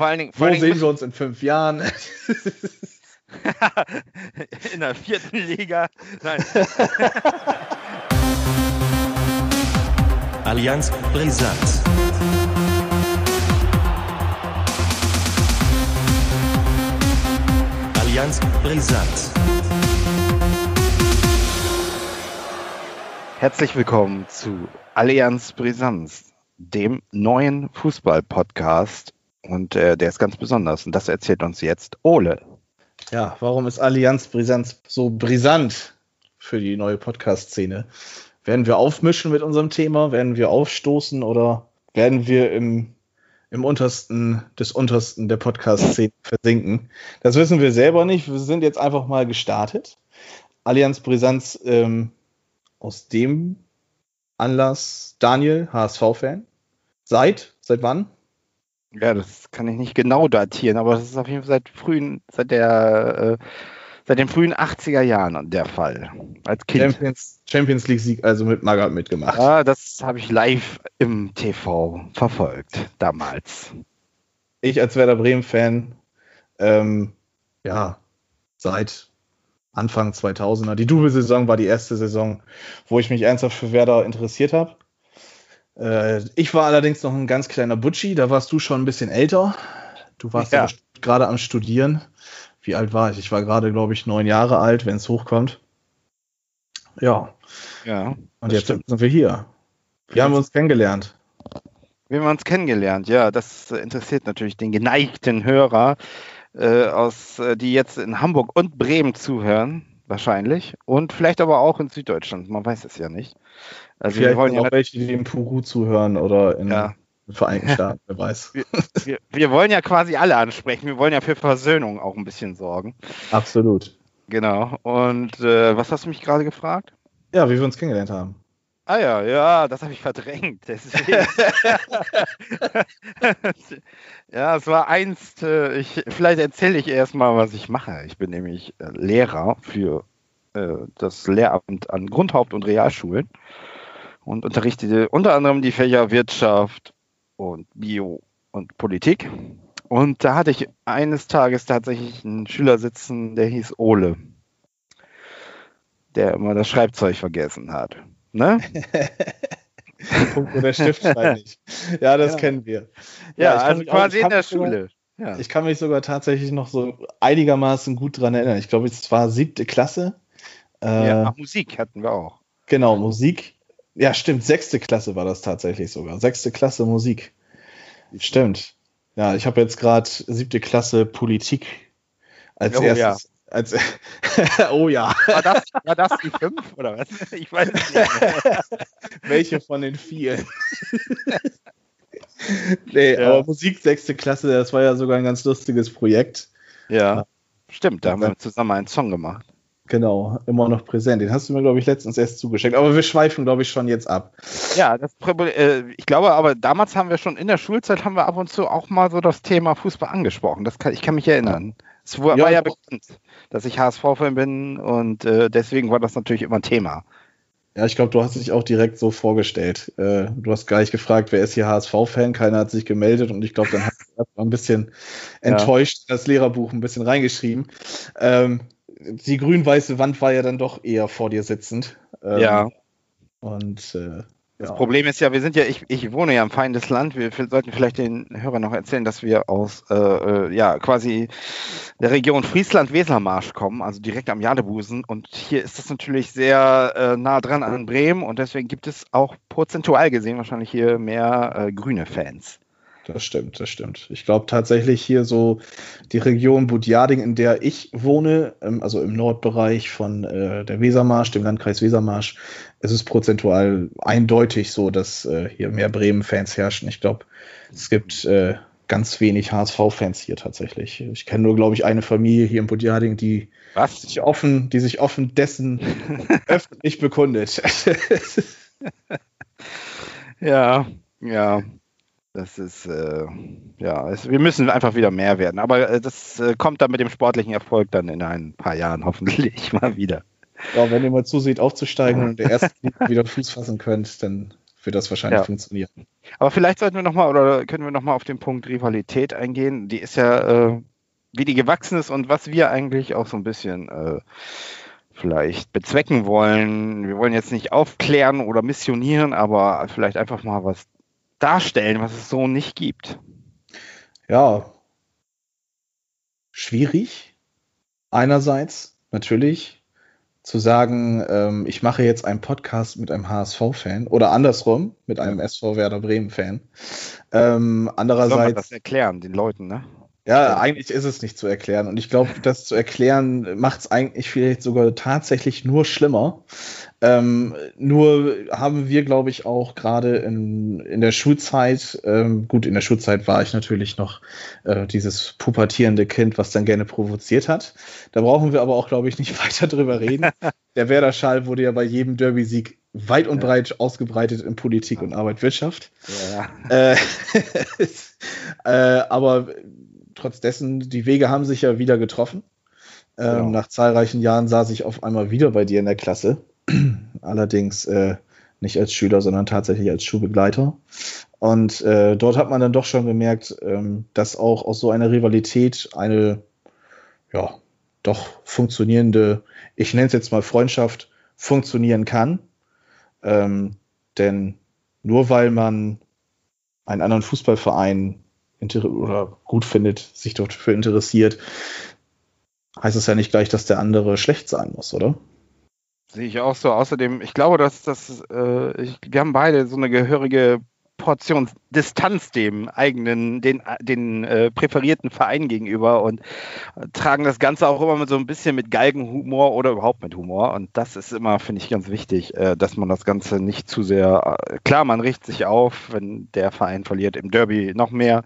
vor allen Dingen. Vor Wo allen Dingen sehen wir uns in fünf Jahren? in der vierten Liga. Nein. Allianz Brisant. Allianz Brisant. Herzlich willkommen zu Allianz Brisanz, dem neuen Fußball-Podcast. Und äh, der ist ganz besonders. Und das erzählt uns jetzt Ole. Ja, warum ist Allianz Brisanz so brisant für die neue Podcast-Szene? Werden wir aufmischen mit unserem Thema? Werden wir aufstoßen oder werden wir im, im untersten des untersten der Podcast-Szene versinken? Das wissen wir selber nicht. Wir sind jetzt einfach mal gestartet. Allianz Brisanz ähm, aus dem Anlass Daniel, HSV-Fan. Seit? Seit wann? Ja, das kann ich nicht genau datieren, aber das ist auf jeden Fall seit frühen, seit der äh, seit den frühen 80er Jahren der Fall. Als Kind. Champions, Champions League Sieg also mit Magath mitgemacht. Ja, das habe ich live im TV verfolgt damals. Ich als Werder Bremen-Fan, ähm, ja, seit Anfang 2000er. Die Double-Saison war die erste Saison, wo ich mich ernsthaft für Werder interessiert habe. Äh, ich war allerdings noch ein ganz kleiner Butchi, da warst du schon ein bisschen älter. Du warst ja. gerade am Studieren. Wie alt war ich? Ich war gerade, glaube ich, neun Jahre alt, wenn es hochkommt. Ja. Ja. Und jetzt stimmt. sind wir hier. Wie haben wir uns kennengelernt? Wie haben wir uns kennengelernt? Ja, das interessiert natürlich den geneigten Hörer äh, aus, äh, die jetzt in Hamburg und Bremen zuhören, wahrscheinlich. Und vielleicht aber auch in Süddeutschland, man weiß es ja nicht. Also vielleicht wir wollen ja auch welche, die in Peru zuhören oder in ja. den Vereinigten Staaten, wer weiß. Wir, wir, wir, wollen ja quasi alle ansprechen, wir wollen ja für Versöhnung auch ein bisschen sorgen. Absolut. Genau. Und äh, was hast du mich gerade gefragt? Ja, wie wir uns kennengelernt haben. Ah ja, ja, das habe ich verdrängt. ja, es war einst, äh, ich, vielleicht erzähle ich erstmal, was ich mache. Ich bin nämlich äh, Lehrer für äh, das Lehramt an Grundhaupt- und Realschulen und unterrichte unter anderem die Fächer Wirtschaft und Bio und Politik. Und da hatte ich eines Tages tatsächlich einen Schüler sitzen, der hieß Ole, der immer das Schreibzeug vergessen hat. Ne? Punkt, wo der Stift nicht. Ja, das ja. kennen wir. Ja, ja also quasi auch, in der Schule. Sogar, ja. Ich kann mich sogar tatsächlich noch so einigermaßen gut dran erinnern. Ich glaube, es war siebte Klasse. Äh, ja, Musik hatten wir auch. Genau, Musik. Ja, stimmt, sechste Klasse war das tatsächlich sogar. Sechste Klasse Musik. Stimmt. Ja, ich habe jetzt gerade siebte Klasse Politik als oh, erstes als, oh ja. War das, war das die fünf oder was? Ich weiß nicht. Mehr. Welche von den vielen? nee, ja. aber Musik sechste Klasse, das war ja sogar ein ganz lustiges Projekt. Ja, stimmt, da haben wir zusammen einen Song gemacht. Genau, immer noch präsent. Den hast du mir, glaube ich, letztens erst zugeschickt. Aber wir schweifen, glaube ich, schon jetzt ab. Ja, das, äh, ich glaube, aber damals haben wir schon in der Schulzeit haben wir ab und zu auch mal so das Thema Fußball angesprochen. Das kann, ich kann mich erinnern. Es war ja, ja bekannt dass ich HSV-Fan bin und äh, deswegen war das natürlich immer ein Thema. Ja, ich glaube, du hast dich auch direkt so vorgestellt. Äh, du hast gleich gefragt, wer ist hier HSV-Fan? Keiner hat sich gemeldet und ich glaube, dann hast du ein bisschen enttäuscht ja. das Lehrerbuch ein bisschen reingeschrieben. Ähm, die grün-weiße Wand war ja dann doch eher vor dir sitzend. Ähm, ja. Und äh, das ja. Problem ist ja, wir sind ja, ich, ich wohne ja im feindes Land. Wir sollten vielleicht den Hörern noch erzählen, dass wir aus äh, äh, ja quasi der Region Friesland-Wesermarsch kommen, also direkt am Jadebusen. Und hier ist das natürlich sehr äh, nah dran an Bremen und deswegen gibt es auch prozentual gesehen wahrscheinlich hier mehr äh, grüne Fans. Das stimmt, das stimmt. Ich glaube tatsächlich hier so die Region Budjading, in der ich wohne, ähm, also im Nordbereich von äh, der Wesermarsch, dem Landkreis Wesermarsch, es ist prozentual eindeutig so, dass äh, hier mehr Bremen-Fans herrschen. Ich glaube, es gibt äh, ganz wenig HSV-Fans hier tatsächlich. Ich kenne nur, glaube ich, eine Familie hier in Budjading, die Was? sich offen, die sich offen dessen öffentlich bekundet. ja, ja. Das ist, äh, ja, es, wir müssen einfach wieder mehr werden. Aber äh, das äh, kommt dann mit dem sportlichen Erfolg dann in ein paar Jahren hoffentlich mal wieder. Ja, wenn ihr mal zuseht, aufzusteigen und der ersten Liga wieder Fuß fassen könnt, dann wird das wahrscheinlich Ja. funktionieren. Aber vielleicht sollten wir nochmal oder können wir nochmal auf den Punkt Rivalität eingehen. Die ist ja, äh, wie die gewachsen ist und was wir eigentlich auch so ein bisschen äh, vielleicht bezwecken wollen. Wir wollen jetzt nicht aufklären oder missionieren, aber vielleicht einfach mal was darstellen, was es so nicht gibt. Ja, schwierig. Einerseits natürlich zu sagen, ähm, ich mache jetzt einen Podcast mit einem HSV-Fan oder andersrum mit einem SV Werder Bremen-Fan. Ähm, Soll man andererseits, das erklären, den Leuten, ne? Ja, eigentlich ist es nicht zu erklären. Und ich glaube, das zu erklären macht es eigentlich vielleicht sogar tatsächlich nur schlimmer. Ähm, nur haben wir, glaube ich, auch gerade in, in der Schulzeit, ähm, gut, in der Schulzeit war ich natürlich noch äh, dieses pubertierende Kind, was dann gerne provoziert hat. Da brauchen wir aber auch, glaube ich, nicht weiter drüber reden. der Werder-Schal wurde ja bei jedem Derby-Sieg weit und breit ausgebreitet in Politik und Arbeit, Wirtschaft. Ja. Äh, äh, aber trotz dessen, die Wege haben sich ja wieder getroffen. Ähm, Genau. Nach zahlreichen Jahren saß ich auf einmal wieder bei dir in der Klasse. Allerdings äh, nicht als Schüler, sondern tatsächlich als Schulbegleiter. Und äh, dort hat man dann doch schon gemerkt, ähm, dass auch aus so einer Rivalität eine, ja, doch funktionierende, ich nenne es jetzt mal Freundschaft, funktionieren kann. Ähm, denn nur weil man einen anderen Fußballverein oder gut findet, sich dafür interessiert, heißt es ja nicht gleich, dass der andere schlecht sein muss, oder? Sehe ich auch so. Außerdem, ich glaube, dass das, äh, ich, wir haben beide so eine gehörige Portion Distanz dem eigenen, den, den äh, präferierten Verein gegenüber und tragen das Ganze auch immer mit so ein bisschen mit Galgenhumor oder überhaupt mit Humor. Und das ist immer, finde ich, ganz wichtig, äh, dass man das Ganze nicht zu sehr, äh, klar, man riecht sich auf, wenn der Verein verliert, im Derby noch mehr.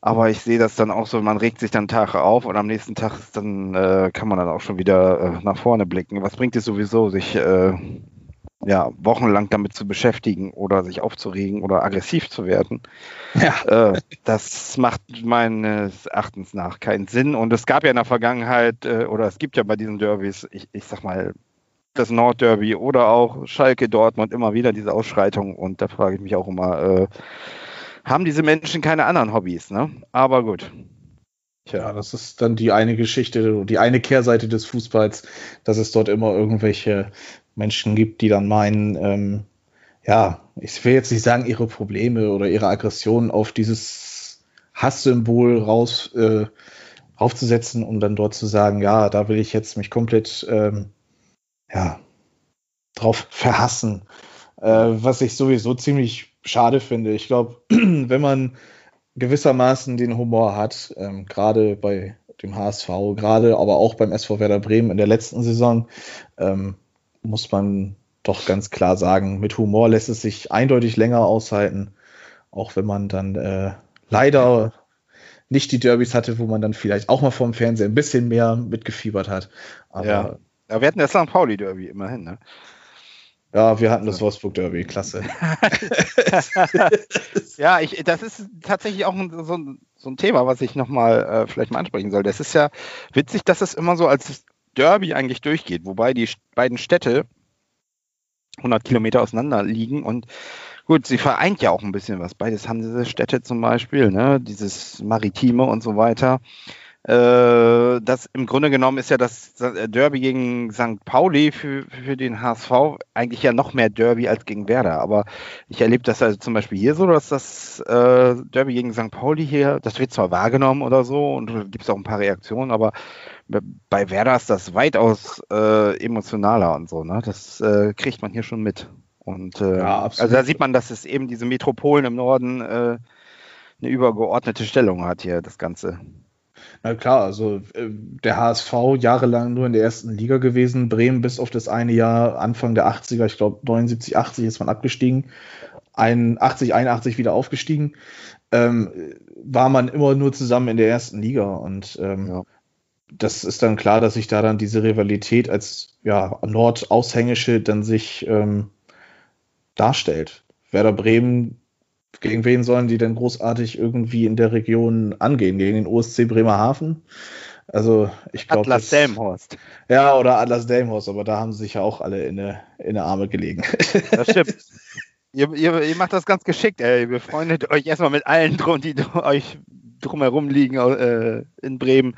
Aber ich sehe das dann auch so, man regt sich dann Tage auf und am nächsten Tag dann äh, kann man dann auch schon wieder äh, nach vorne blicken. Was bringt es sowieso, sich äh, ja, wochenlang damit zu beschäftigen oder sich aufzuregen oder aggressiv zu werden? Ja. Äh, das macht meines Erachtens nach keinen Sinn. Und es gab ja in der Vergangenheit, äh, oder es gibt ja bei diesen Derbys, ich, ich sag mal, das Nordderby oder auch Schalke Dortmund immer wieder diese Ausschreitungen. Und da frage ich mich auch immer, äh, haben diese Menschen keine anderen Hobbys, ne? Aber gut. Ja, das ist dann die eine Geschichte, die eine Kehrseite des Fußballs, dass es dort immer irgendwelche Menschen gibt, die dann meinen, ähm, ja, ich will jetzt nicht sagen, ihre Probleme oder ihre Aggressionen auf dieses Hasssymbol raus, äh, raufzusetzen, um dann dort zu sagen, ja, da will ich jetzt mich komplett, ähm, ja, drauf verhassen. Äh, was ich sowieso ziemlich schade finde. Ich glaube, wenn man gewissermaßen den Humor hat, ähm, gerade bei dem HSV, gerade aber auch beim SV Werder Bremen in der letzten Saison, ähm, muss man doch ganz klar sagen, mit Humor lässt es sich eindeutig länger aushalten, auch wenn man dann äh, leider nicht die Derbys hatte, wo man dann vielleicht auch mal vorm Fernseher ein bisschen mehr mitgefiebert hat. Aber Ja. ja, Ja, wir hatten das St. Pauli Derby immerhin, ne? wir hatten das Wolfsburg Derby, klasse. Ja, ich, das ist tatsächlich auch so, ein, so ein Thema, was ich nochmal äh, vielleicht mal ansprechen soll. Das ist ja witzig, dass es immer so als Derby eigentlich durchgeht, wobei die beiden Städte 100 Kilometer auseinander liegen und gut, sie vereint ja auch ein bisschen was. Beides haben diese Städte zum Beispiel, ne, dieses Maritime und so weiter. Äh, das im Grunde genommen ist ja das Derby gegen St. Pauli für, für den HSV eigentlich ja noch mehr Derby als gegen Werder. Aber ich erlebe das also zum Beispiel hier so, dass das äh, Derby gegen St. Pauli hier, das wird zwar wahrgenommen oder so und gibt es auch ein paar Reaktionen, aber bei Werder ist das weitaus äh, emotionaler und so. Ne? Das äh, kriegt man hier schon mit. Und äh, Ja, also da sieht man, dass es eben diese Metropolen im Norden äh, eine übergeordnete Stellung hat hier, das Ganze. Na klar, also äh, der HSV jahrelang nur in der ersten Liga gewesen, Bremen bis auf das eine Jahr Anfang der 80er, ich glaube 79, 80 ist man abgestiegen, 81, 81 wieder aufgestiegen, ähm, war man immer nur zusammen in der ersten Liga und ähm, Ja. Das ist dann klar, dass sich da dann diese Rivalität als ja, Nord-Aushängeschild dann sich ähm, darstellt. Werder Bremen, gegen wen sollen die denn großartig irgendwie in der Region angehen? Gegen den OSC Bremerhaven? Also ich glaube. Atlas Delmhorst. Ja, oder Atlas Delmhorst, aber da haben sie sich ja auch alle in eine, in eine Arme gelegen. Das stimmt. ihr, ihr, ihr macht das ganz geschickt, ey. Ihr befreundet euch erstmal mit allen, drum, die euch drumherum liegen äh, in Bremen.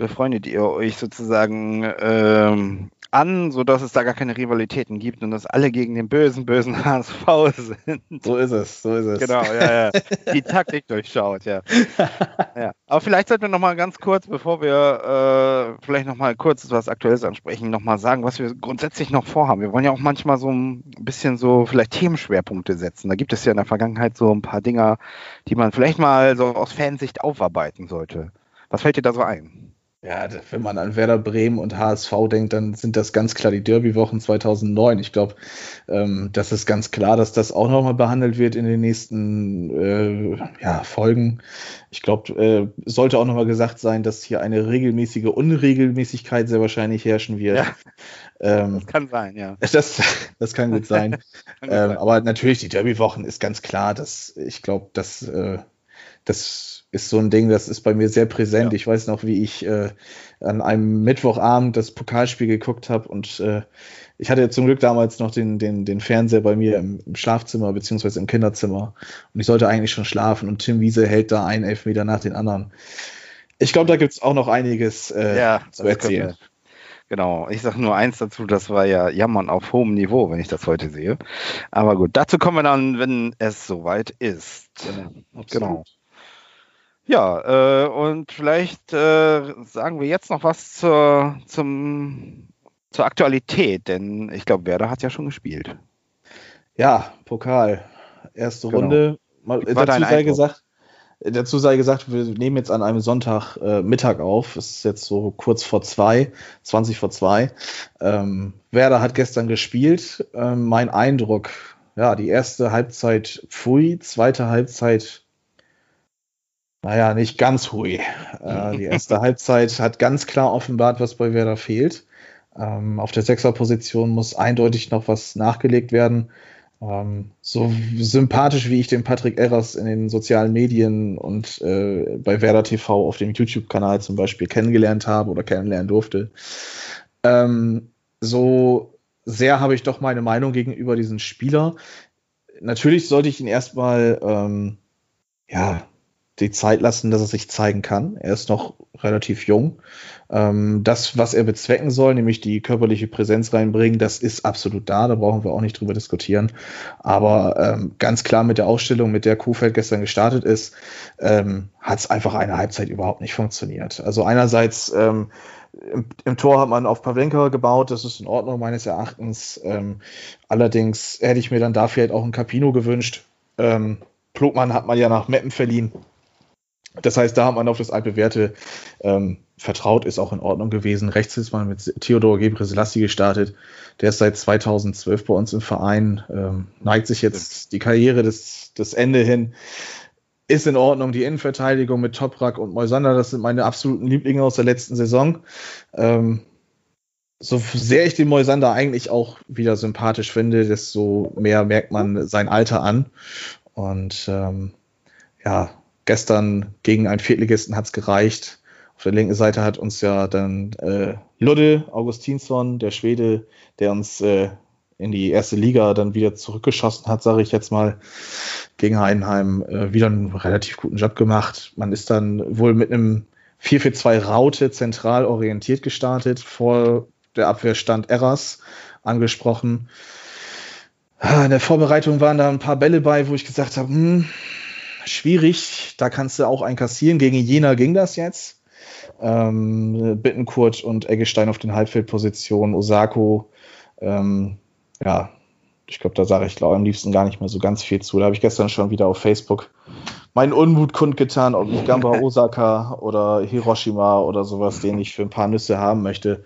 Befreundet ihr euch sozusagen ähm, an, sodass es da gar keine Rivalitäten gibt und dass alle gegen den bösen, bösen HSV sind. So ist es, so ist es. Genau, ja, ja. Die Taktik durchschaut, ja. ja. Aber vielleicht sollten wir noch mal ganz kurz, bevor wir äh, vielleicht noch mal kurz was Aktuelles ansprechen, noch mal sagen, was wir grundsätzlich noch vorhaben. Wir wollen ja auch manchmal so ein bisschen so vielleicht Themenschwerpunkte setzen. Da gibt es ja in der Vergangenheit so ein paar Dinger, die man vielleicht mal so aus Fansicht aufarbeiten sollte. Was fällt dir da so ein? Ja, wenn man an Werder Bremen und HSV denkt, dann sind das ganz klar die Derby-Wochen 2009. Ich glaube, ähm, das ist ganz klar, dass das auch nochmal behandelt wird in den nächsten äh, ja, Folgen. Ich glaube, äh, sollte auch nochmal gesagt sein, dass hier eine regelmäßige Unregelmäßigkeit sehr wahrscheinlich herrschen wird. Ja, ähm, das kann sein, ja. Das, das kann gut sein. kann gut ähm, sein. Aber natürlich, die Derby-Wochen ist ganz klar, dass ich glaube, dass äh, das ist so ein Ding, das ist bei mir sehr präsent. Ja. Ich weiß noch, wie ich äh, an einem Mittwochabend das Pokalspiel geguckt habe und äh, ich hatte zum Glück damals noch den, den, den Fernseher bei mir im, im, Schlafzimmer beziehungsweise im Kinderzimmer und ich sollte eigentlich schon schlafen und Tim Wiese hält da einen Elfmeter nach den anderen. Ich glaube, da gibt es auch noch einiges äh, ja, zu erzählen. Genau, ich sage nur eins dazu, das war ja Jammern auf hohem Niveau, wenn ich das heute sehe. Aber gut, dazu kommen wir dann, wenn es soweit ist. Genau. genau. Ja, äh, und vielleicht äh, sagen wir jetzt noch was zur, zum, zur Aktualität, denn ich glaube, Werder hat ja schon gespielt. Ja, Pokal. Erste genau. Runde. Mal, dazu sei gesagt, dazu sei gesagt, wir nehmen jetzt an einem Sonntag äh, Mittag auf. Es ist jetzt so kurz vor zwei, 20 vor zwei. Ähm, Werder hat gestern gespielt. Ähm, mein Eindruck, ja, die erste Halbzeit pfui, zweite Halbzeit naja, nicht ganz hui. Äh, die erste Halbzeit hat ganz klar offenbart, was bei Werder fehlt. Ähm, auf der Sechserposition muss eindeutig noch was nachgelegt werden. Ähm, so sympathisch wie ich den Patrick Erras in den sozialen Medien und äh, bei Werder TV auf dem YouTube-Kanal zum Beispiel kennengelernt habe oder kennenlernen durfte, ähm, so sehr habe ich doch meine Meinung gegenüber diesem Spieler. Natürlich sollte ich ihn erstmal ähm, ja, die Zeit lassen, dass er sich zeigen kann. Er ist noch relativ jung. Ähm, das, was er bezwecken soll, nämlich die körperliche Präsenz reinbringen, das ist absolut da. Da brauchen wir auch nicht drüber diskutieren. Aber ähm, ganz klar mit der Ausstellung, mit der Kuhfeld gestern gestartet ist, ähm, hat es einfach eine Halbzeit überhaupt nicht funktioniert. Also einerseits ähm, im, im, Tor hat man auf Pavlenka gebaut, das ist in Ordnung meines Erachtens. Ähm, allerdings hätte ich mir dann dafür halt auch ein Capino gewünscht. Ähm, Plogmann hat man ja nach Meppen verliehen. Das heißt, da hat man auf das altbewährte ähm, vertraut, ist auch in Ordnung gewesen. Rechts ist man mit Theodor Gebre Selassie gestartet. Der ist seit 2012 bei uns im Verein, ähm, neigt sich jetzt die Karriere des, des Ende hin. Ist in Ordnung. Die Innenverteidigung mit Toprak und Moisander, das sind meine absoluten Lieblinge aus der letzten Saison. Ähm, so sehr ich den Moisander eigentlich auch wieder sympathisch finde, desto mehr merkt man sein Alter an. Und ähm, ja, gestern gegen einen Viertligisten hat es gereicht. Auf der linken Seite hat uns ja dann äh, Ludde Augustinsson, der Schwede, der uns äh, in die erste Liga dann wieder zurückgeschossen hat, sage ich jetzt mal, gegen Heidenheim äh, wieder einen relativ guten Job gemacht. Man ist dann wohl mit einem 4-4-2 Raute zentral orientiert gestartet. Vor der Abwehr stand Erras angesprochen. Ah, in der Vorbereitung waren da ein paar Bälle bei, wo ich gesagt habe, hm, schwierig. Da kannst du auch einkassieren. Gegen Jena ging das jetzt. Ähm, Bittenkurt und Eggestein auf den Halbfeldpositionen, Osako. Ähm, ja, ich glaube, da sage ich glaube am liebsten gar nicht mehr so ganz viel zu. Da habe ich gestern schon wieder auf Facebook meinen Unmut kundgetan, ob ich Gamba Osaka oder Hiroshima oder sowas, den ich für ein paar Nüsse haben möchte.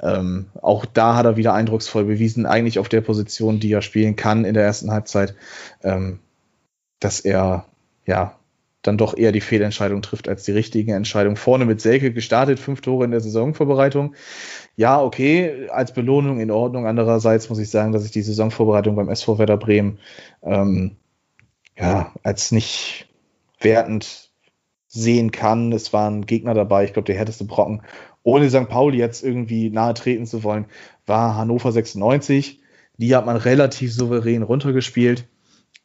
Ähm, auch da hat er wieder eindrucksvoll bewiesen, eigentlich auf der Position, die er spielen kann in der ersten Halbzeit, ähm, dass er ja, dann doch eher die Fehlentscheidung trifft als die richtige Entscheidung. Vorne mit Selke gestartet, fünf Tore in der Saisonvorbereitung. Ja, okay, als Belohnung in Ordnung. Andererseits muss ich sagen, dass ich die Saisonvorbereitung beim SV Werder Bremen ähm, ja, als nicht wertend sehen kann. Es waren Gegner dabei, ich glaube, der härteste Brocken, ohne St. Pauli jetzt irgendwie nahe treten zu wollen, war Hannover 96. Die hat man relativ souverän runtergespielt.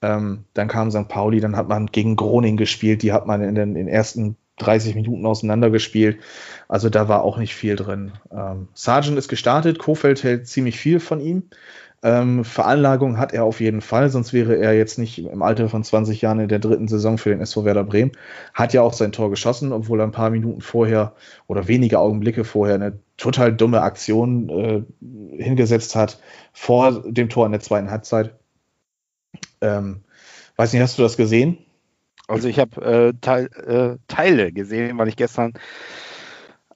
Ähm, dann kam St. Pauli, dann hat man gegen Groning gespielt, die hat man in den, in den ersten 30 Minuten auseinandergespielt. Also da war auch nicht viel drin. Ähm, Sargent ist gestartet, Kofeld hält ziemlich viel von ihm. Ähm, Veranlagung hat er auf jeden Fall, sonst wäre er jetzt nicht im Alter von 20 Jahren in der dritten Saison für den SV Werder Bremen. Hat ja auch sein Tor geschossen, obwohl er ein paar Minuten vorher oder wenige Augenblicke vorher eine total dumme Aktion äh, hingesetzt hat vor dem Tor in der zweiten Halbzeit. Ähm, weiß nicht, hast du das gesehen? Also ich habe äh, Teil, äh, Teile gesehen, weil ich gestern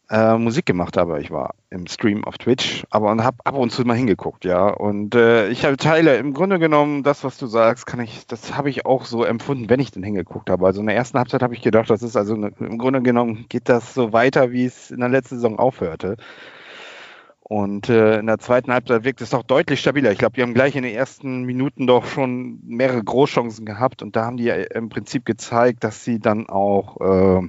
äh, Musik gemacht habe. Ich war im Stream auf Twitch, aber und habe ab und zu mal hingeguckt, ja. Und äh, ich habe Teile, im Grunde genommen, das, was du sagst, kann ich, das habe ich auch so empfunden, wenn ich denn hingeguckt habe. Also in der ersten Halbzeit habe ich gedacht, das ist also ne, im Grunde genommen geht das so weiter, wie es in der letzten Saison aufhörte. Und äh, in der zweiten Halbzeit wirkt es doch deutlich stabiler. Ich glaube, die haben gleich in den ersten Minuten doch schon mehrere Großchancen gehabt und da haben die im Prinzip gezeigt, dass sie dann auch äh,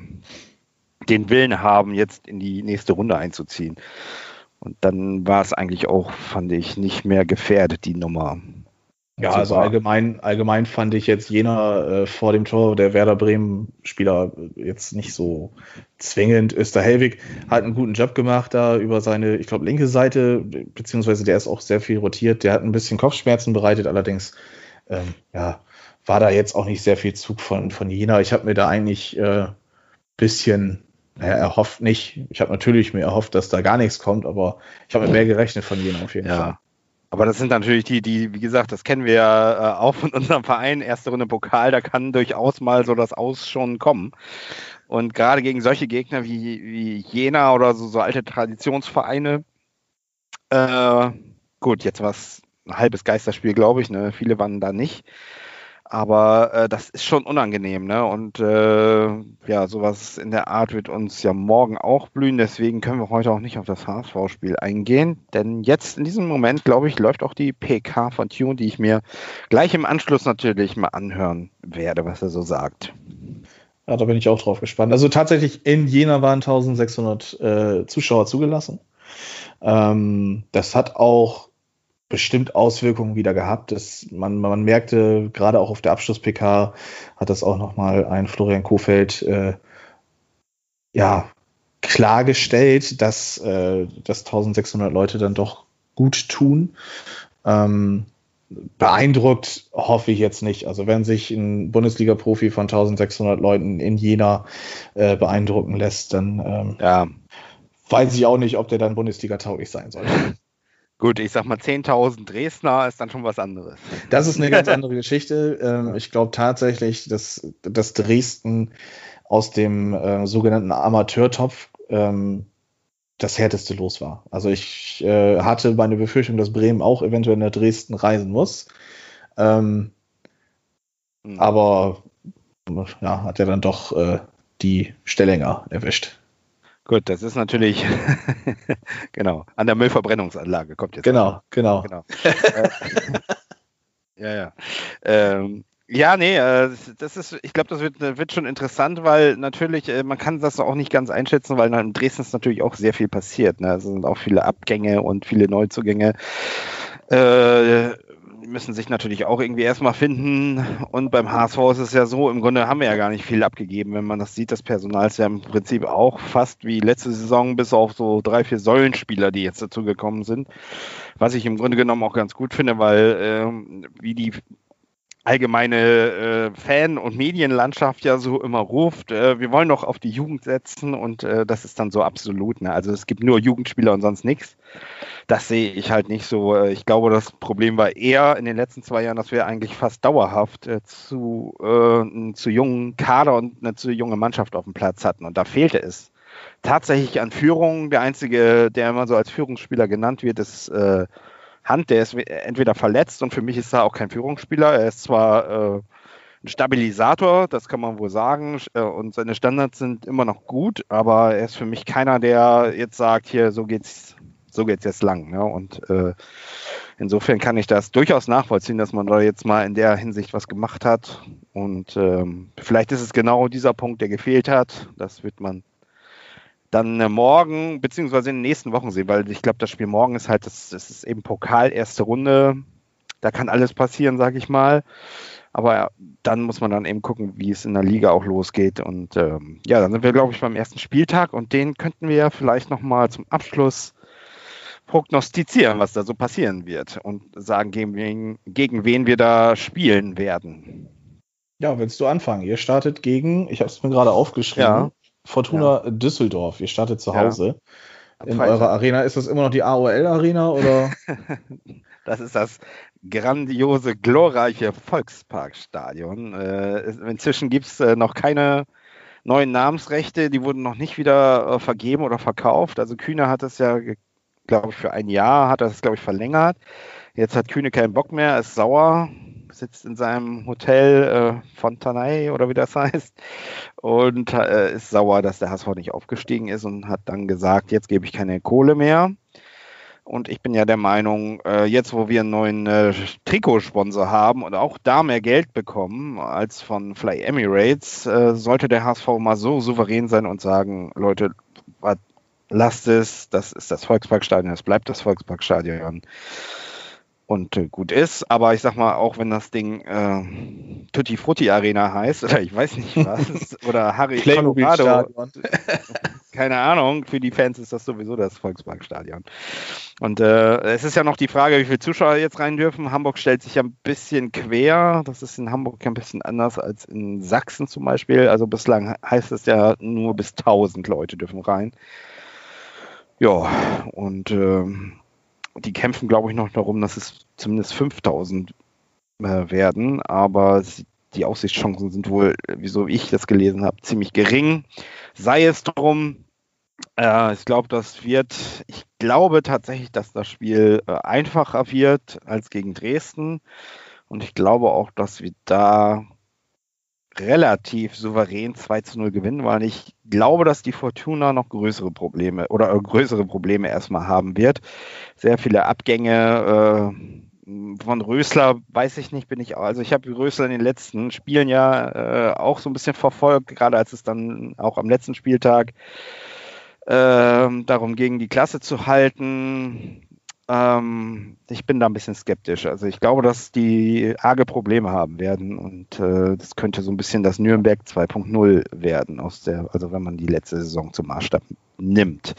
den Willen haben, jetzt in die nächste Runde einzuziehen. Und dann war es eigentlich auch, fand ich, nicht mehr gefährdet, die Nummer. Ja, also allgemein, allgemein fand ich jetzt jener äh, vor dem Tor der Werder Bremen Spieler jetzt nicht so zwingend. Öster Helwig hat einen guten Job gemacht da über seine, ich glaube, linke Seite, beziehungsweise der ist auch sehr viel rotiert. Der hat ein bisschen Kopfschmerzen bereitet, allerdings, ähm, ja, war da jetzt auch nicht sehr viel Zug von, von Jena. Ich habe mir da eigentlich äh, bisschen naja, erhofft nicht. Ich habe natürlich mir erhofft, dass da gar nichts kommt, aber ich habe mit mehr gerechnet von Jena auf jeden ja. Fall. Aber das sind natürlich die, die, wie gesagt, das kennen wir ja äh, auch von unserem Verein, erste Runde Pokal, da kann durchaus mal so das Aus schon kommen. Und gerade gegen solche Gegner wie, wie Jena oder so, so alte Traditionsvereine, äh, gut, jetzt war es ein halbes Geisterspiel, glaube ich, ne? Viele waren da nicht. Aber äh, das ist schon unangenehm, ne? Und äh, ja, sowas in der Art wird uns ja morgen auch blühen. Deswegen können wir heute auch nicht auf das HSV-Spiel eingehen. Denn jetzt in diesem Moment, glaube ich, läuft auch die PK von Tune, die ich mir gleich im Anschluss natürlich mal anhören werde, was er so sagt. Ja, da bin ich auch drauf gespannt. Also tatsächlich in Jena waren 1600 äh, Zuschauer zugelassen. Ähm, das hat auch bestimmt Auswirkungen wieder gehabt. Das, man, man merkte gerade auch auf der Abschluss-PK hat das auch nochmal ein Florian Kofeld äh, ja, klargestellt, dass, äh, dass 1600 Leute dann doch gut tun. Ähm, beeindruckt hoffe ich jetzt nicht. Also wenn sich ein Bundesliga-Profi von 1600 Leuten in Jena äh, beeindrucken lässt, dann ähm, ja. weiß ich auch nicht, ob der dann Bundesliga-tauglich sein soll. Gut, ich sag mal 10.000 Dresdner ist dann schon was anderes. Das ist eine ganz andere Geschichte. Ähm, ich glaube tatsächlich, dass, dass Dresden aus dem äh, sogenannten Amateurtopf ähm, das härteste los war. Also ich äh, hatte meine Befürchtung, dass Bremen auch eventuell nach Dresden reisen muss. Ähm, mhm. Aber ja, hat er dann doch äh, die Stellinger erwischt. Gut, das ist natürlich, genau, an der Müllverbrennungsanlage kommt jetzt. Genau, genau. genau. Äh, ja, ja. Ähm, ja, nee, äh, das ist, ich glaube, das wird, wird schon interessant, weil natürlich, äh, man kann das auch nicht ganz einschätzen, weil in Dresden ist natürlich auch sehr viel passiert. Ne? Es sind auch viele Abgänge und viele Neuzugänge. Äh, müssen sich natürlich auch irgendwie erstmal finden. Und beim HSV ist es ja so, im Grunde haben wir ja gar nicht viel abgegeben, wenn man das sieht. Das Personal ist ja im Prinzip auch fast wie letzte Saison, bis auf so drei, vier Säulenspieler, die jetzt dazu gekommen sind. Was ich im Grunde genommen auch ganz gut finde, weil ähm, wie die allgemeine äh, Fan- und Medienlandschaft ja so immer ruft, äh, wir wollen doch auf die Jugend setzen und äh, das ist dann so absolut. Ne? Also es gibt nur Jugendspieler und sonst nichts. Das sehe ich halt nicht so. Äh, ich glaube, das Problem war eher in den letzten zwei Jahren, dass wir eigentlich fast dauerhaft äh, zu, äh, zu jungen Kader und eine zu junge Mannschaft auf dem Platz hatten und da fehlte es tatsächlich an Führung. Der einzige, der immer so als Führungsspieler genannt wird, ist äh, Hand, der ist entweder verletzt und für mich ist er auch kein Führungsspieler. Er ist zwar äh, ein Stabilisator, das kann man wohl sagen, äh, und seine Standards sind immer noch gut, aber er ist für mich keiner, der jetzt sagt, hier, so geht's, so geht's jetzt lang. Ne? Und äh, insofern kann ich das durchaus nachvollziehen, dass man da jetzt mal in der Hinsicht was gemacht hat. Und ähm, vielleicht ist es genau dieser Punkt, der gefehlt hat. Das wird man dann äh, morgen, beziehungsweise in den nächsten Wochen sehen, weil ich glaube, das Spiel morgen ist halt, das, das ist eben Pokal, erste Runde. Da kann alles passieren, sage ich mal. Aber dann muss man dann eben gucken, wie es in der Liga auch losgeht. Und ähm, ja, dann sind wir, glaube ich, beim ersten Spieltag und den könnten wir ja vielleicht nochmal zum Abschluss prognostizieren, was da so passieren wird und sagen, gegen wen, gegen wen wir da spielen werden. Ja, willst du anfangen? Ihr startet gegen, ich habe es mir gerade aufgeschrieben, ja. Fortuna ja. Düsseldorf. Ihr startet zu Hause. Ja. In eurer Arena. Ist das immer noch die AOL-Arena oder? das ist das grandiose, glorreiche Volksparkstadion. Äh, inzwischen gibt es äh, noch keine neuen Namensrechte, die wurden noch nicht wieder äh, vergeben oder verkauft. Also Kühne hat es ja glaube ich, für ein Jahr hat er das, glaube ich, verlängert. Jetzt hat Kühne keinen Bock mehr, ist sauer, sitzt in seinem Hotel äh, Fontanay oder wie das heißt und äh, ist sauer, dass der HSV nicht aufgestiegen ist und hat dann gesagt, jetzt gebe ich keine Kohle mehr. Und ich bin ja der Meinung, äh, jetzt wo wir einen neuen äh, Trikotsponsor haben und auch da mehr Geld bekommen als von Fly Emirates, äh, sollte der HSV mal so souverän sein und sagen, Leute, lasst es, das ist das Volksparkstadion, es bleibt das Volksparkstadion und äh, gut ist. Aber ich sag mal, auch wenn das Ding äh, Tutti Frutti Arena heißt, oder ich weiß nicht was, oder Harry Colorado, keine Ahnung, für die Fans ist das sowieso das Volksparkstadion. Und äh, es ist ja noch die Frage, wie viele Zuschauer jetzt rein dürfen. Hamburg stellt sich ja ein bisschen quer. Das ist in Hamburg ein bisschen anders als in Sachsen zum Beispiel. Also bislang heißt es ja nur bis 1000 Leute dürfen rein. Ja, und äh, die kämpfen, glaube ich, noch darum, dass es zumindest 5000 äh, werden, aber die Aussichtschancen sind wohl, wieso ich das gelesen habe, ziemlich gering. Sei es drum, äh, ich glaube, das wird, ich glaube tatsächlich, dass das Spiel äh, einfacher wird als gegen Dresden. Und ich glaube auch, dass wir da relativ souverän 2 zu 0 gewinnen, weil ich glaube, dass die Fortuna noch größere Probleme oder äh, größere Probleme erstmal haben wird. Sehr viele Abgänge äh, von Rösler, weiß ich nicht, bin ich, also ich habe Rösler in den letzten Spielen ja äh, auch so ein bisschen verfolgt, gerade als es dann auch am letzten Spieltag äh, darum ging, die Klasse zu halten ähm, ich bin da ein bisschen skeptisch. Also ich glaube, dass die arge Probleme haben werden und äh, das könnte so ein bisschen das Nürnberg 2.0 werden, aus der, also wenn man die letzte Saison zum Maßstab nimmt.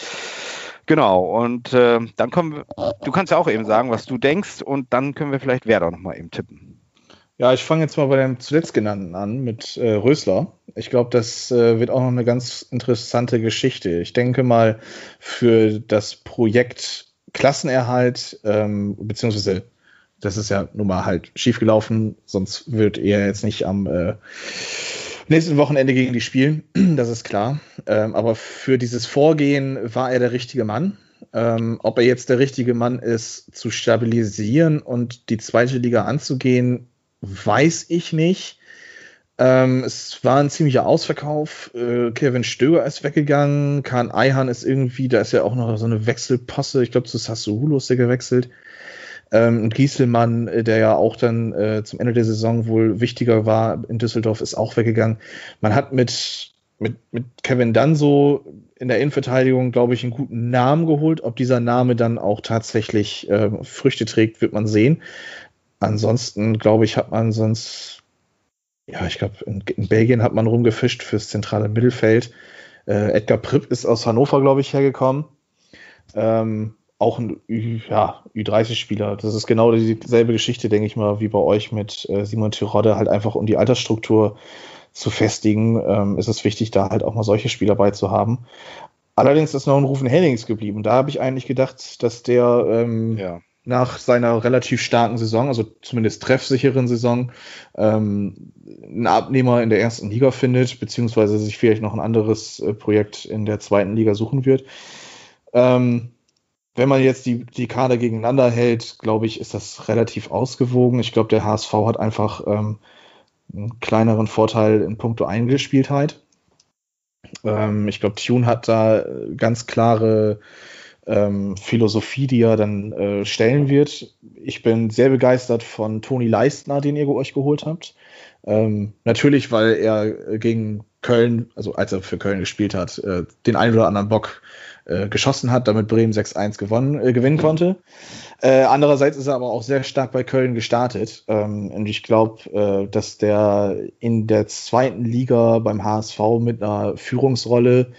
Genau, und äh, dann kommen wir, du kannst ja auch eben sagen, was du denkst, und dann können wir vielleicht Werder nochmal eben tippen. Ja, ich fange jetzt mal bei dem zuletzt genannten an mit äh, Rösler. Ich glaube, das äh, wird auch noch eine ganz interessante Geschichte. Ich denke mal, für das Projekt Klassenerhalt, ähm, beziehungsweise das ist ja nun mal halt schiefgelaufen, sonst wird er jetzt nicht am äh, nächsten Wochenende gegen die spielen, das ist klar. Ähm, aber für dieses Vorgehen war er der richtige Mann. Ähm, ob er jetzt der richtige Mann ist, zu stabilisieren und die zweite Liga anzugehen, weiß ich nicht. Ähm, es war ein ziemlicher Ausverkauf. Äh, Kevin Stöger ist weggegangen. Kahn Eihan ist irgendwie, da ist ja auch noch so eine Wechselposse. Ich glaube, zu Sassuolo ist der gewechselt. Ähm, Gieselmann, äh, der ja auch dann äh, zum Ende der Saison wohl wichtiger war in Düsseldorf, ist auch weggegangen. Man hat mit, mit, mit Kevin Danso in der Innenverteidigung, glaube ich, einen guten Namen geholt. Ob dieser Name dann auch tatsächlich äh, Früchte trägt, wird man sehen. Ansonsten, glaube ich, hat man sonst ja, ich glaube, in, in, Belgien hat man rumgefischt fürs zentrale Mittelfeld. Äh, Edgar Pripp ist aus Hannover, glaube ich, hergekommen. Ähm, auch ein Ü, ja, Ü30-Spieler. Das ist genau dieselbe Geschichte, denke ich mal, wie bei euch mit äh, Simon Tirode, halt einfach um die Altersstruktur zu festigen, ähm, ist es wichtig, da halt auch mal solche Spieler beizuhaben. Allerdings ist noch ein Rufen Hennings geblieben. Da habe ich eigentlich gedacht, dass der ähm, ja nach seiner relativ starken Saison, also zumindest treffsicheren Saison, ähm, einen Abnehmer in der ersten Liga findet, beziehungsweise sich vielleicht noch ein anderes äh, Projekt in der zweiten Liga suchen wird. Ähm, wenn man jetzt die, die Kader gegeneinander hält, glaube ich, ist das relativ ausgewogen. Ich glaube, der HSV hat einfach ähm, einen kleineren Vorteil in puncto Eingespieltheit. Ähm, ich glaube, Tune hat da ganz klare ähm, Philosophie, die er dann äh, stellen wird. Ich bin sehr begeistert von Toni Leistner, den ihr euch geholt habt. Ähm, natürlich, weil er gegen Köln, also als er für Köln gespielt hat, äh, den einen oder anderen Bock äh, geschossen hat, damit Bremen 6-1 gewonnen, äh, gewinnen konnte. Äh, andererseits ist er aber auch sehr stark bei Köln gestartet. Ähm, und ich glaube, äh, dass der in der zweiten Liga beim HSV mit einer Führungsrolle,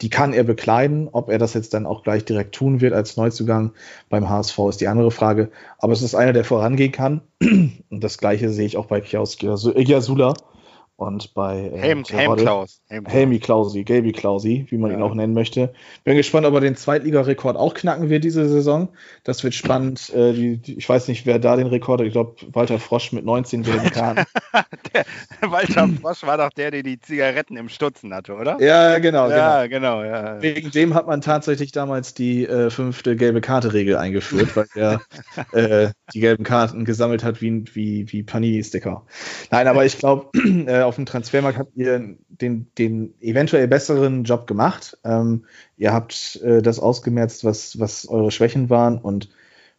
die kann er bekleiden. Ob er das jetzt dann auch gleich direkt tun wird als Neuzugang beim HSV ist die andere Frage. Aber es ist einer, der vorangehen kann. Und das gleiche sehe ich auch bei Kiaus Giasula. Und bei äh, Helm, Helm Klaus. Helmi Klausi, Gaby Klausi, wie man ja. ihn auch nennen möchte. Bin gespannt, ob er den Zweitligarekord auch knacken wird diese Saison. Das wird spannend. Äh, die, die, ich weiß nicht, wer da den Rekord hat. Ich glaube, Walter Frosch mit 19 gelben Karten. Walter Frosch war doch der, der die Zigaretten im Stutzen hatte, oder? Ja, genau. Ja, genau. genau ja. Wegen dem hat man tatsächlich damals die äh, fünfte gelbe Karte-Regel eingeführt, weil er äh, die gelben Karten gesammelt hat wie, wie, wie Panini-Sticker. Nein, aber ich glaube, äh, auf dem Transfermarkt habt ihr den, den eventuell besseren Job gemacht. Ähm, ihr habt äh, das ausgemerzt, was, was eure Schwächen waren und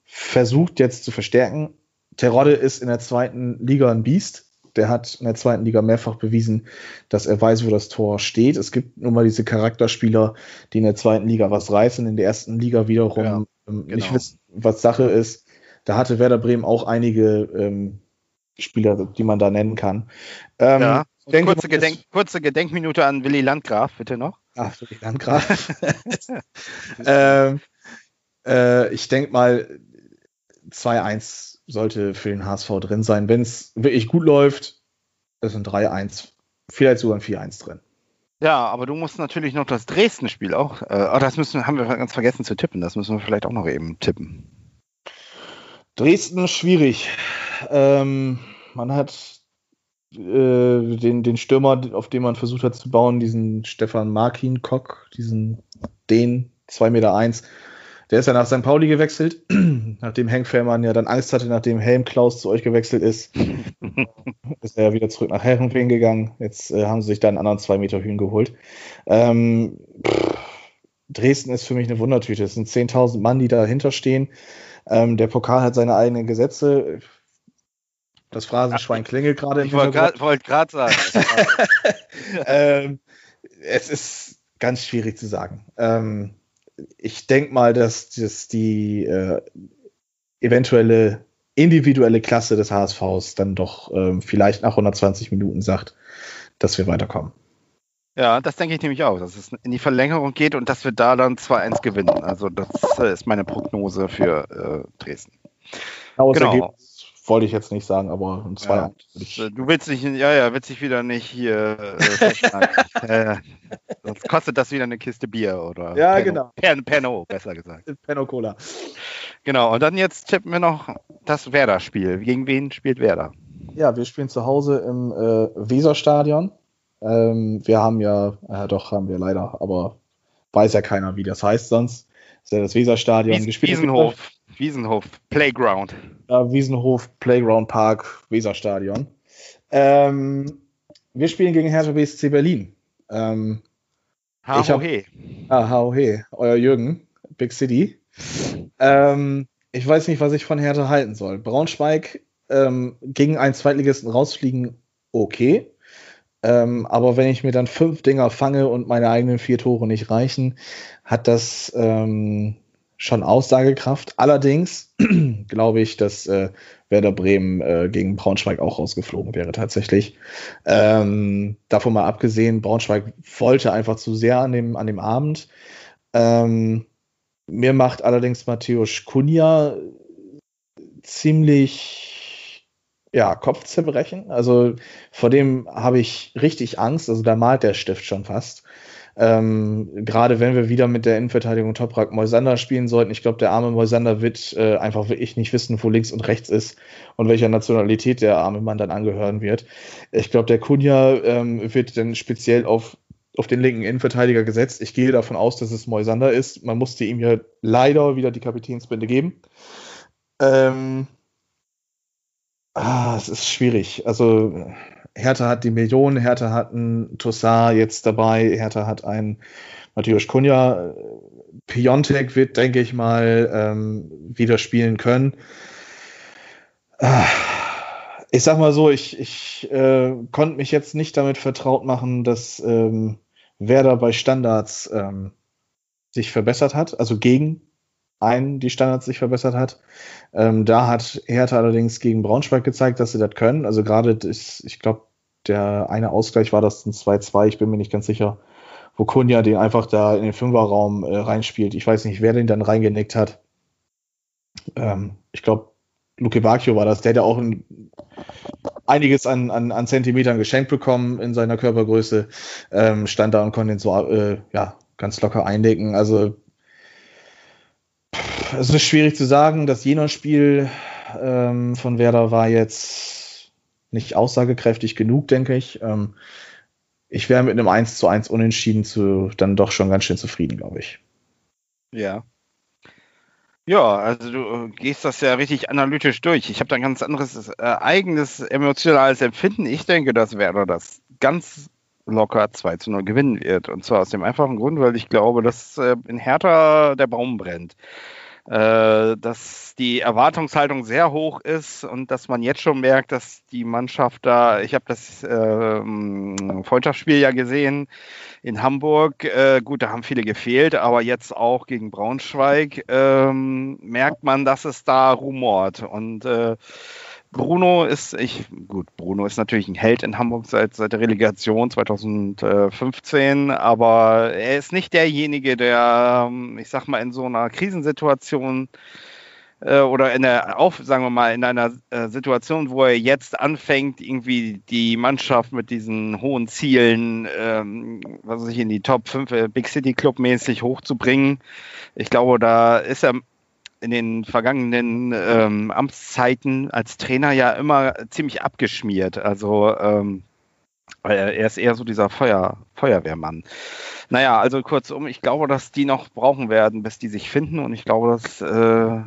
versucht jetzt zu verstärken. Terodde ist in der zweiten Liga ein Biest. Der hat in der zweiten Liga mehrfach bewiesen, dass er weiß, wo das Tor steht. Es gibt nun mal diese Charakterspieler, die in der zweiten Liga was reißen, in der ersten Liga wiederum ja, ähm, genau. nicht wissen, was Sache ist. Da hatte Werder Bremen auch einige ähm, Spieler, die man da nennen kann. Ähm, ja. Kurze, Gedenk, kurze Gedenkminute an Willy Landgraf, bitte noch. Ach, Willy Landgraf. ähm, äh, ich denke mal, 2-1 sollte für den HSV drin sein. Wenn es wirklich gut läuft, ist ein 3-1, vielleicht sogar ein 4-1 drin. Ja, aber du musst natürlich noch das Dresden-Spiel auch. Äh, oh, das müssen, haben wir ganz vergessen zu tippen. Das müssen wir vielleicht auch noch eben tippen. Dresden schwierig. Ähm, man hat äh, den, den Stürmer, auf den man versucht hat zu bauen, diesen Stefan Markin Kock, diesen den 2,1 Meter, eins, der ist ja nach St. Pauli gewechselt, nachdem Henk Fährmann ja dann Angst hatte, nachdem Helm Klaus zu euch gewechselt ist, ist er ja wieder zurück nach Herrenfeen gegangen. Jetzt äh, haben sie sich da einen anderen 2 Meter Hühn geholt. Ähm, Dresden ist für mich eine Wundertüte. Es sind 10.000 Mann, die dahinter stehen. Ähm, der Pokal hat seine eigenen Gesetze. Das Phrasenschwein klingelt gerade. Ich wollte wollt gerade sagen. ähm, es ist ganz schwierig zu sagen. Ähm, ich denke mal, dass, dass die äh, eventuelle individuelle Klasse des HSVs dann doch ähm, vielleicht nach 120 Minuten sagt, dass wir weiterkommen. Ja, das denke ich nämlich auch, dass es in die Verlängerung geht und dass wir da dann 2-1 gewinnen. Also das äh, ist meine Prognose für äh, Dresden. Genau. genau wollte ich jetzt nicht sagen, aber ein 2 ja. Du willst dich, ja, ja, willst dich wieder nicht hier. Äh, äh, sonst kostet das wieder eine Kiste Bier oder. Ja, Penno, genau. Pen, Penno, besser gesagt. Penno Cola. Genau, und dann jetzt tippen wir noch das Werder-Spiel. Gegen wen spielt Werder? Ja, wir spielen zu Hause im äh, Weserstadion. Ähm, wir haben ja, äh, doch, haben wir leider, aber weiß ja keiner, wie das heißt sonst. Das ist ja das Weserstadion Wies, gespielt. Wiesenhof. Wiesenhof Playground. Äh, Wiesenhof Playground Park Weserstadion. Ähm, wir spielen gegen Hertha BSC Berlin. Ähm, HOH. Ah, HOH. Euer Jürgen, Big City. Ähm, ich weiß nicht, was ich von Hertha halten soll. Braunschweig ähm, gegen einen Zweitligisten rausfliegen, okay. Ähm, aber wenn ich mir dann fünf Dinger fange und meine eigenen vier Tore nicht reichen, hat das ähm, schon Aussagekraft. Allerdings glaube ich, dass äh, Werder Bremen äh, gegen Braunschweig auch rausgeflogen wäre tatsächlich. Ähm, davon mal abgesehen, Braunschweig wollte einfach zu sehr an dem, an dem Abend. Ähm, mir macht allerdings Matthäus Kunja ziemlich ja, Kopfzerbrechen. Also vor dem habe ich richtig Angst. Also da malt der Stift schon fast. Ähm, Gerade wenn wir wieder mit der Innenverteidigung Toprak Moisander spielen sollten. Ich glaube, der arme Moisander wird äh, einfach wirklich nicht wissen, wo links und rechts ist und welcher Nationalität der arme Mann dann angehören wird. Ich glaube, der Kunja ähm, wird dann speziell auf auf den linken Innenverteidiger gesetzt. Ich gehe davon aus, dass es Moisander ist. Man musste ihm ja leider wieder die Kapitänsbinde geben. Ähm, ah, es ist schwierig. Also Hertha hat die Millionen, Hertha hat einen Tossar jetzt dabei, Hertha hat einen Matthäus Kunja. Piontek wird, denke ich mal, ähm, wieder spielen können. Ah, ich sag mal so, ich, ich äh, konnte mich jetzt nicht damit vertraut machen, dass ähm, Werder bei Standards ähm, sich verbessert hat, also gegen einen die Standards sich verbessert hat. Ähm, da hat Hertha allerdings gegen Braunschweig gezeigt, dass sie das können. Also gerade, ich glaube, der eine Ausgleich war das ein 2-2, ich bin mir nicht ganz sicher, wo Kunja den einfach da in den Fünferraum äh, reinspielt. Ich weiß nicht, wer den dann reingenickt hat. Ähm, ich glaube, Luke Bacchio war das, der hat ja auch ein, einiges an, an, an Zentimetern geschenkt bekommen in seiner Körpergröße, ähm, stand da und konnte ihn so äh, ja, ganz locker eindecken. Also es ist schwierig zu sagen. Das Jena-Spiel ähm, von Werder war jetzt nicht aussagekräftig genug, denke ich. Ähm, ich wäre mit einem 1 zu 1 Unentschieden zu, dann doch schon ganz schön zufrieden, glaube ich. Ja. Ja, also du äh, gehst das ja richtig analytisch durch. Ich habe da ein ganz anderes äh, eigenes emotionales Empfinden. Ich denke, dass Werder das ganz locker 2 zu 0 gewinnen wird. Und zwar aus dem einfachen Grund, weil ich glaube, dass äh, in Hertha der Baum brennt äh, dass die Erwartungshaltung sehr hoch ist und dass man jetzt schon merkt, dass die Mannschaft da, ich habe das äh, Freundschaftsspiel ja gesehen in Hamburg, äh, gut, da haben viele gefehlt, aber jetzt auch gegen Braunschweig ähm, merkt man, dass es da rumort und äh, Bruno ist, ich, gut, Bruno ist natürlich ein Held in Hamburg seit, seit der Relegation 2015, aber er ist nicht derjenige, der, ähm, ich sag mal, in so einer Krisensituation äh, oder in der, auf, sagen wir mal, in einer äh, Situation, wo er jetzt anfängt, irgendwie die Mannschaft mit diesen hohen Zielen, ähm, was weiß ich, in die Top 5 äh, Big City Club mäßig hochzubringen. Ich glaube, da ist er in den vergangenen ähm, Amtszeiten als Trainer ja immer ziemlich abgeschmiert. Also ähm, er ist eher so dieser Feuer, Feuerwehrmann. Naja, also kurzum, ich glaube, dass die noch brauchen werden, bis die sich finden und ich glaube, dass äh,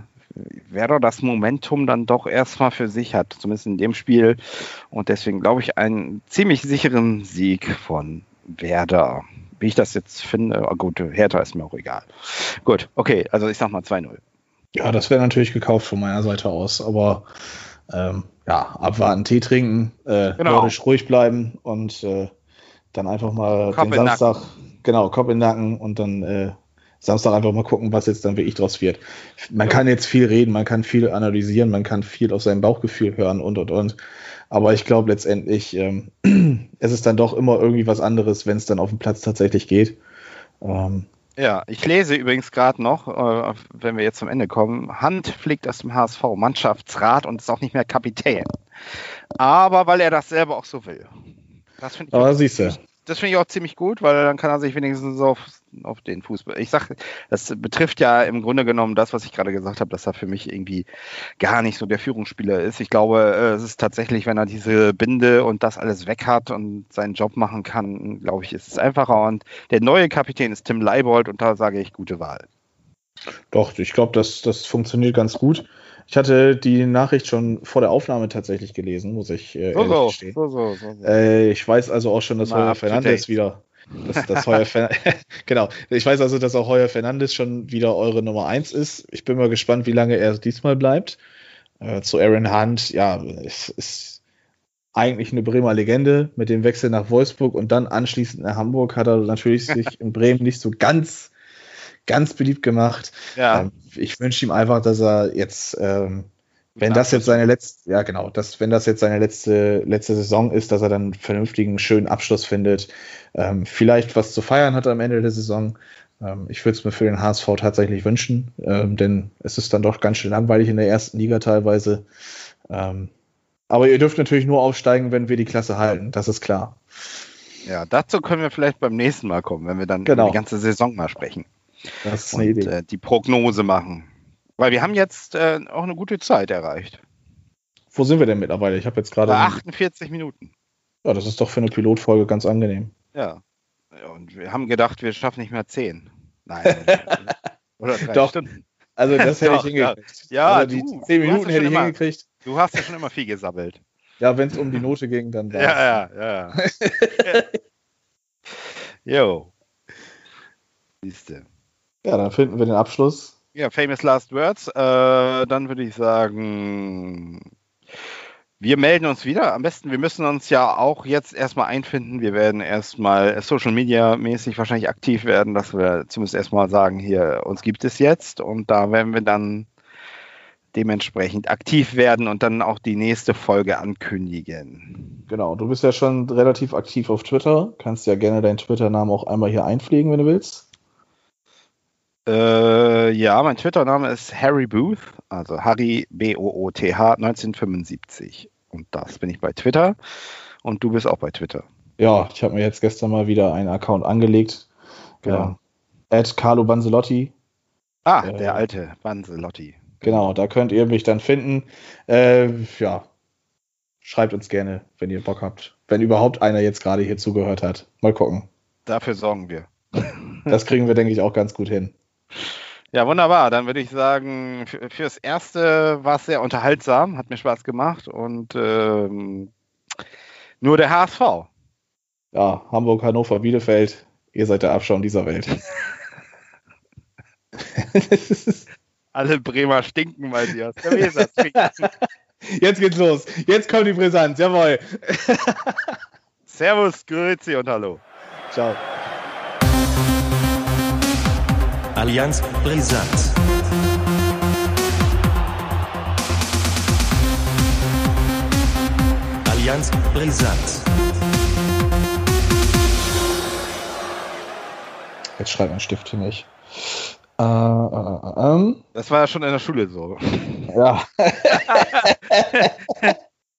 Werder das Momentum dann doch erstmal für sich hat, zumindest in dem Spiel. Und deswegen glaube ich einen ziemlich sicheren Sieg von Werder. Wie ich das jetzt finde, oh gut, Hertha ist mir auch egal. Gut, okay, also ich sag mal 2-0. Ja, das wäre natürlich gekauft von meiner Seite aus, aber ähm, ja, abwarten, Tee trinken, äh, genau. ruhig bleiben und äh, dann einfach mal Kopf den Samstag, genau, Kopf in den Nacken und dann äh, Samstag einfach mal gucken, was jetzt dann wirklich draus wird. Man ja. kann jetzt viel reden, man kann viel analysieren, man kann viel auf sein Bauchgefühl hören und und und. Aber ich glaube letztendlich, ähm, es ist dann doch immer irgendwie was anderes, wenn es dann auf dem Platz tatsächlich geht. Ähm, ja, ich lese übrigens gerade noch, äh, wenn wir jetzt zum Ende kommen, Hand fliegt aus dem HSV, Mannschaftsrat und ist auch nicht mehr Kapitän. Aber weil er das selber auch so will. Das finde ich, Aber siehst du das finde ich auch ziemlich gut, weil dann kann er sich wenigstens auf, auf den Fußball. Ich sage, das betrifft ja im Grunde genommen das, was ich gerade gesagt habe, dass er für mich irgendwie gar nicht so der Führungsspieler ist. Ich glaube, äh, es ist tatsächlich, wenn er diese Binde und das alles weg hat und seinen Job machen kann, glaube ich, ist es einfacher. Und der neue Kapitän ist Tim Leibold und da sage ich gute Wahl. Doch, ich glaube, das, das funktioniert ganz gut. Ich hatte die Nachricht schon vor der Aufnahme tatsächlich gelesen, muss ich äh, so, so. So, so, so. Äh, ich weiß also auch schon, dass Heuer Fernandes wieder. Dass, dass Heuer genau. Ich weiß also, dass auch Heuer Fernandes schon wieder eure Nummer 1 ist. Ich bin mal gespannt, wie lange er diesmal bleibt. Äh, zu Aaron Hunt, ja, es ist eigentlich eine Bremer Legende mit dem Wechsel nach Wolfsburg und dann anschließend nach Hamburg hat er natürlich sich in Bremen nicht so ganz ganz beliebt gemacht. Ja. Ähm, ich wünsche ihm einfach, dass er jetzt, ähm, wenn das jetzt seine letzte, ja genau, dass, wenn das jetzt seine letzte, letzte Saison ist, dass er dann einen vernünftigen, schönen Abschluss findet, ähm, vielleicht was zu feiern hat am Ende der Saison. Ähm, ich würde es mir für den HSV tatsächlich wünschen, ähm, denn es ist dann doch ganz schön langweilig in der ersten Liga teilweise. Ähm, aber ihr dürft natürlich nur aufsteigen, wenn wir die Klasse halten, das ist klar. Ja, dazu können wir vielleicht beim nächsten Mal kommen, wenn wir dann genau. die ganze Saison mal sprechen. Das ist eine und, Idee. Äh, die Prognose machen. Weil wir haben jetzt äh, auch eine gute Zeit erreicht. Wo sind wir denn mittlerweile? Ich habe jetzt gerade. 48 Minuten. Ja, das ist doch für eine Pilotfolge ganz angenehm. Ja. Und wir haben gedacht, wir schaffen nicht mehr 10. Nein. Oder drei doch. Stunden. Also das hätte ich hingekriegt. Ja, also die du, 10 Minuten hätte ich immer, hingekriegt. Du hast ja schon immer viel gesammelt. Ja, wenn es um die Note ging, dann war Ja, ja, ja. Jo. Siehste. Ja, dann finden wir den Abschluss. Ja, famous last words. Äh, dann würde ich sagen, wir melden uns wieder. Am besten, wir müssen uns ja auch jetzt erstmal einfinden. Wir werden erstmal Social Media mäßig wahrscheinlich aktiv werden, dass wir zumindest erstmal sagen, hier, uns gibt es jetzt. Und da werden wir dann dementsprechend aktiv werden und dann auch die nächste Folge ankündigen. Genau, du bist ja schon relativ aktiv auf Twitter. Kannst ja gerne deinen Twitter-Namen auch einmal hier einpflegen, wenn du willst. Äh, ja, mein Twitter-Name ist Harry Booth, also Harry B-O-O-T-H 1975. Und das bin ich bei Twitter. Und du bist auch bei Twitter. Ja, ich habe mir jetzt gestern mal wieder einen Account angelegt. Genau. At Carlo Banzelotti. Ah, Äh, der alte Banzelotti. Genau, da könnt ihr mich dann finden. Äh, ja, schreibt uns gerne, wenn ihr Bock habt. Wenn überhaupt einer jetzt gerade hier zugehört hat. Mal gucken. Dafür sorgen wir. Das kriegen wir, denke ich, auch ganz gut hin. Ja, wunderbar. Dann würde ich sagen, für, fürs Erste war es sehr unterhaltsam, hat mir Spaß gemacht und ähm, nur der HSV. Ja, Hamburg, Hannover, Bielefeld, ihr seid der Abschaum dieser Welt. Alle Bremer stinken mal trinken. Jetzt geht's los. Jetzt kommt die Brisanz. Jawohl. Servus, Grüezi und Hallo. Ciao. Allianz Brisant. Allianz Brisant. Jetzt schreibt mein Stift für mich. Äh, äh, äh, ähm, Das war ja schon in der Schule so. ja.